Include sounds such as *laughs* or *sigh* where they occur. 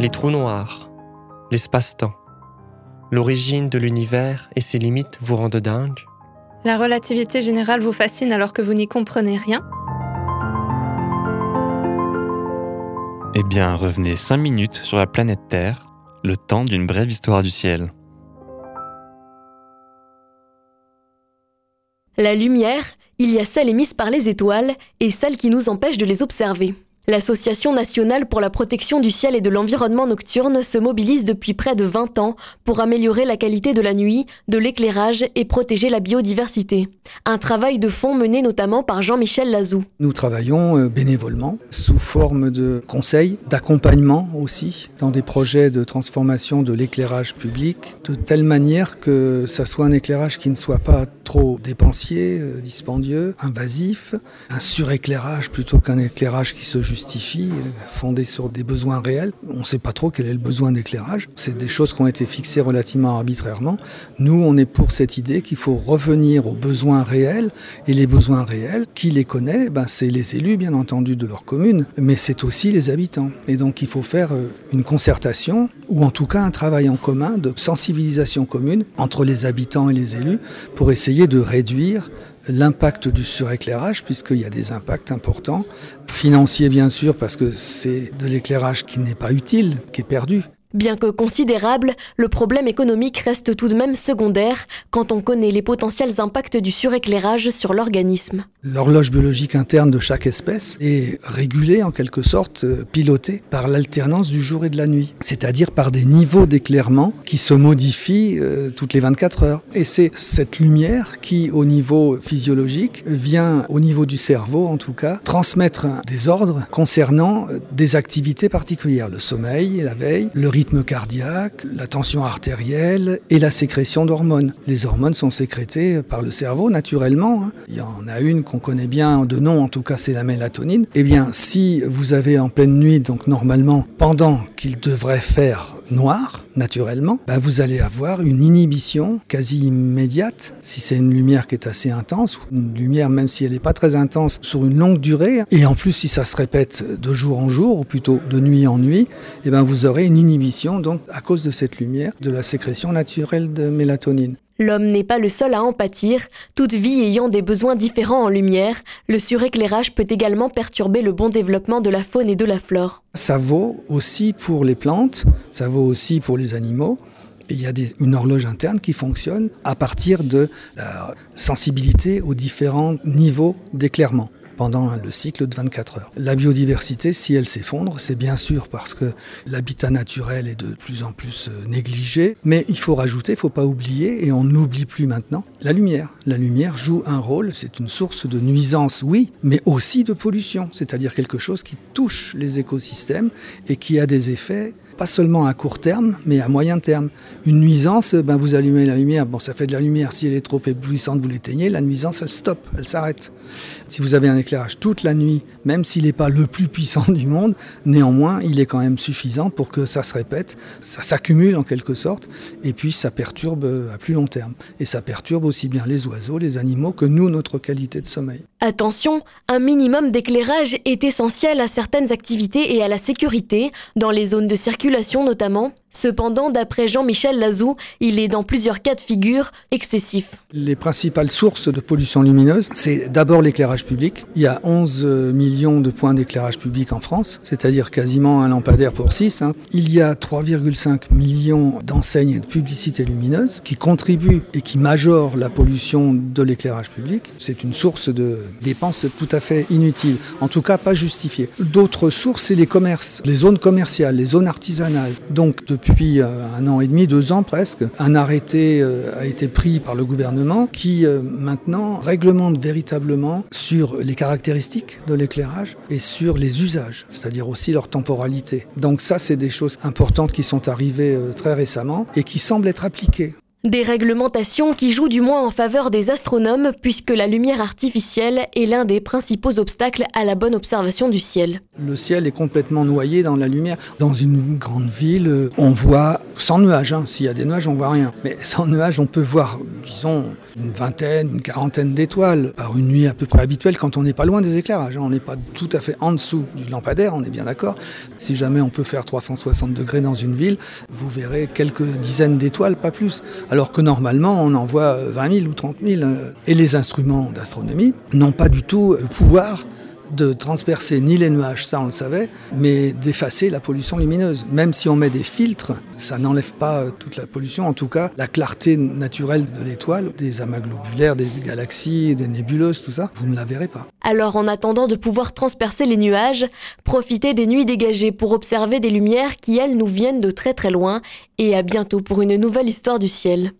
les trous noirs, l'espace-temps, l'origine de l'univers et ses limites vous rendent dingue La relativité générale vous fascine alors que vous n'y comprenez rien Eh bien, revenez 5 minutes sur la planète Terre, le temps d'une brève histoire du ciel. La lumière, il y a celle émise par les étoiles et celle qui nous empêche de les observer. L'Association nationale pour la protection du ciel et de l'environnement nocturne se mobilise depuis près de 20 ans pour améliorer la qualité de la nuit, de l'éclairage et protéger la biodiversité. Un travail de fond mené notamment par Jean-Michel Lazou. Nous travaillons euh, bénévolement sous forme de conseils, d'accompagnement aussi dans des projets de transformation de l'éclairage public de telle manière que ça soit un éclairage qui ne soit pas trop dépensier, euh, dispendieux, invasif, un suréclairage plutôt qu'un éclairage qui se justifie, fondé sur des besoins réels. On ne sait pas trop quel est le besoin d'éclairage. C'est des choses qui ont été fixées relativement arbitrairement. Nous, on est pour cette idée qu'il faut revenir aux besoins réels. Et les besoins réels, qui les connaît? Ben, C'est les élus, bien entendu, de leur commune, mais c'est aussi les habitants. Et donc, il faut faire euh, une concertation, ou en tout cas un travail en commun de sensibilisation commune entre les habitants et les élus pour essayer de réduire l'impact du suréclairage, puisqu'il y a des impacts importants, financiers bien sûr, parce que c'est de l'éclairage qui n'est pas utile, qui est perdu. Bien que considérable, le problème économique reste tout de même secondaire quand on connaît les potentiels impacts du suréclairage sur l'organisme. L'horloge biologique interne de chaque espèce est régulée en quelque sorte, euh, pilotée par l'alternance du jour et de la nuit, c'est-à-dire par des niveaux d'éclairement qui se modifient euh, toutes les 24 heures. Et c'est cette lumière qui, au niveau physiologique, vient au niveau du cerveau en tout cas, transmettre des ordres concernant euh, des activités particulières, le sommeil, la veille, le rythme cardiaque, la tension artérielle et la sécrétion d'hormones. Les hormones sont sécrétées par le cerveau naturellement. Hein. Il y en a une connaît bien de nom, en tout cas c'est la mélatonine. Eh bien, si vous avez en pleine nuit, donc normalement pendant qu'il devrait faire noir, naturellement, bah vous allez avoir une inhibition quasi immédiate, si c'est une lumière qui est assez intense, une lumière même si elle n'est pas très intense, sur une longue durée, et en plus si ça se répète de jour en jour, ou plutôt de nuit en nuit, eh ben vous aurez une inhibition, donc à cause de cette lumière, de la sécrétion naturelle de mélatonine. L'homme n'est pas le seul à en pâtir, toute vie ayant des besoins différents en lumière, le suréclairage peut également perturber le bon développement de la faune et de la flore. Ça vaut aussi pour les plantes, ça vaut aussi pour les animaux. il y a une horloge interne qui fonctionne à partir de la sensibilité aux différents niveaux d'éclairement pendant le cycle de 24 heures. La biodiversité, si elle s'effondre, c'est bien sûr parce que l'habitat naturel est de plus en plus euh, négligé, mais il faut rajouter, il ne faut pas oublier, et on n'oublie plus maintenant, la lumière. La lumière joue un rôle, c'est une source de nuisance, oui, mais aussi de pollution, c'est-à-dire quelque chose qui touche les écosystèmes et qui a des effets pas seulement à court terme, mais à moyen terme. Une nuisance, ben vous allumez la lumière, bon ça fait de la lumière, si elle est trop éblouissante, vous l'éteignez, la nuisance elle stoppe, elle s'arrête. Si vous avez un éclairage toute la nuit, même s'il n'est pas le plus puissant *laughs* du monde, néanmoins il est quand même suffisant pour que ça se répète, ça s'accumule en quelque sorte, et puis ça perturbe euh, à plus long terme. Et ça perturbe aussi bien les oiseaux, les animaux, que nous, notre qualité de sommeil. Attention, un minimum d'éclairage est essentiel à certaines activités et à la sécurité, dans les zones de circulation notamment. Cependant, d'après Jean-Michel Lazou, il est dans plusieurs cas de figure excessif. Les principales sources de pollution lumineuse, c'est d'abord l'éclairage public. Il y a 11 millions de points d'éclairage public en France, c'est-à-dire quasiment un lampadaire pour 6. Hein. Il y a 3,5 millions d'enseignes et de publicités lumineuses qui contribuent et qui majorent la pollution de l'éclairage public. C'est une source de dépenses tout à fait inutile, en tout cas pas justifiée. D'autres sources, c'est les commerces, les zones commerciales, les zones artisanales. Donc de depuis euh, un an et demi, deux ans presque, un arrêté euh, a été pris par le gouvernement qui euh, maintenant réglemente véritablement sur les caractéristiques de l'éclairage et sur les usages, c'est-à-dire aussi leur temporalité. Donc ça, c'est des choses importantes qui sont arrivées très récemment et qui semblent être appliquées. Des réglementations qui jouent du moins en faveur des astronomes puisque la lumière artificielle est l'un des principaux obstacles à la bonne observation du ciel. Le ciel est complètement noyé dans la lumière. Dans une grande ville, on voit sans nuages. Hein. S'il y a des nuages, on voit rien. Mais sans nuages, on peut voir, disons, une vingtaine, une quarantaine d'étoiles par une nuit à peu près habituelle quand on n'est pas loin des éclairages. Hein. On n'est pas tout à fait en dessous du lampadaire, on est bien d'accord. Si jamais on peut faire 360 degrés dans une ville, vous verrez quelques dizaines d'étoiles, pas plus. Que normalement, on en voit 20 000 ou 30 000. Et les instruments d'astronomie n'ont pas du tout le pouvoir de transpercer ni les nuages, ça on le savait, mais d'effacer la pollution lumineuse. Même si on met des filtres, ça n'enlève pas euh, toute la pollution, en tout cas la clarté naturelle de l'étoile, des amas globulaires, des galaxies, des nébuleuses, tout ça, vous ne la verrez pas. Alors en attendant de pouvoir transpercer les nuages, profitez des nuits dégagées pour observer des lumières qui, elles, nous viennent de très très loin, et à bientôt pour une nouvelle histoire du ciel.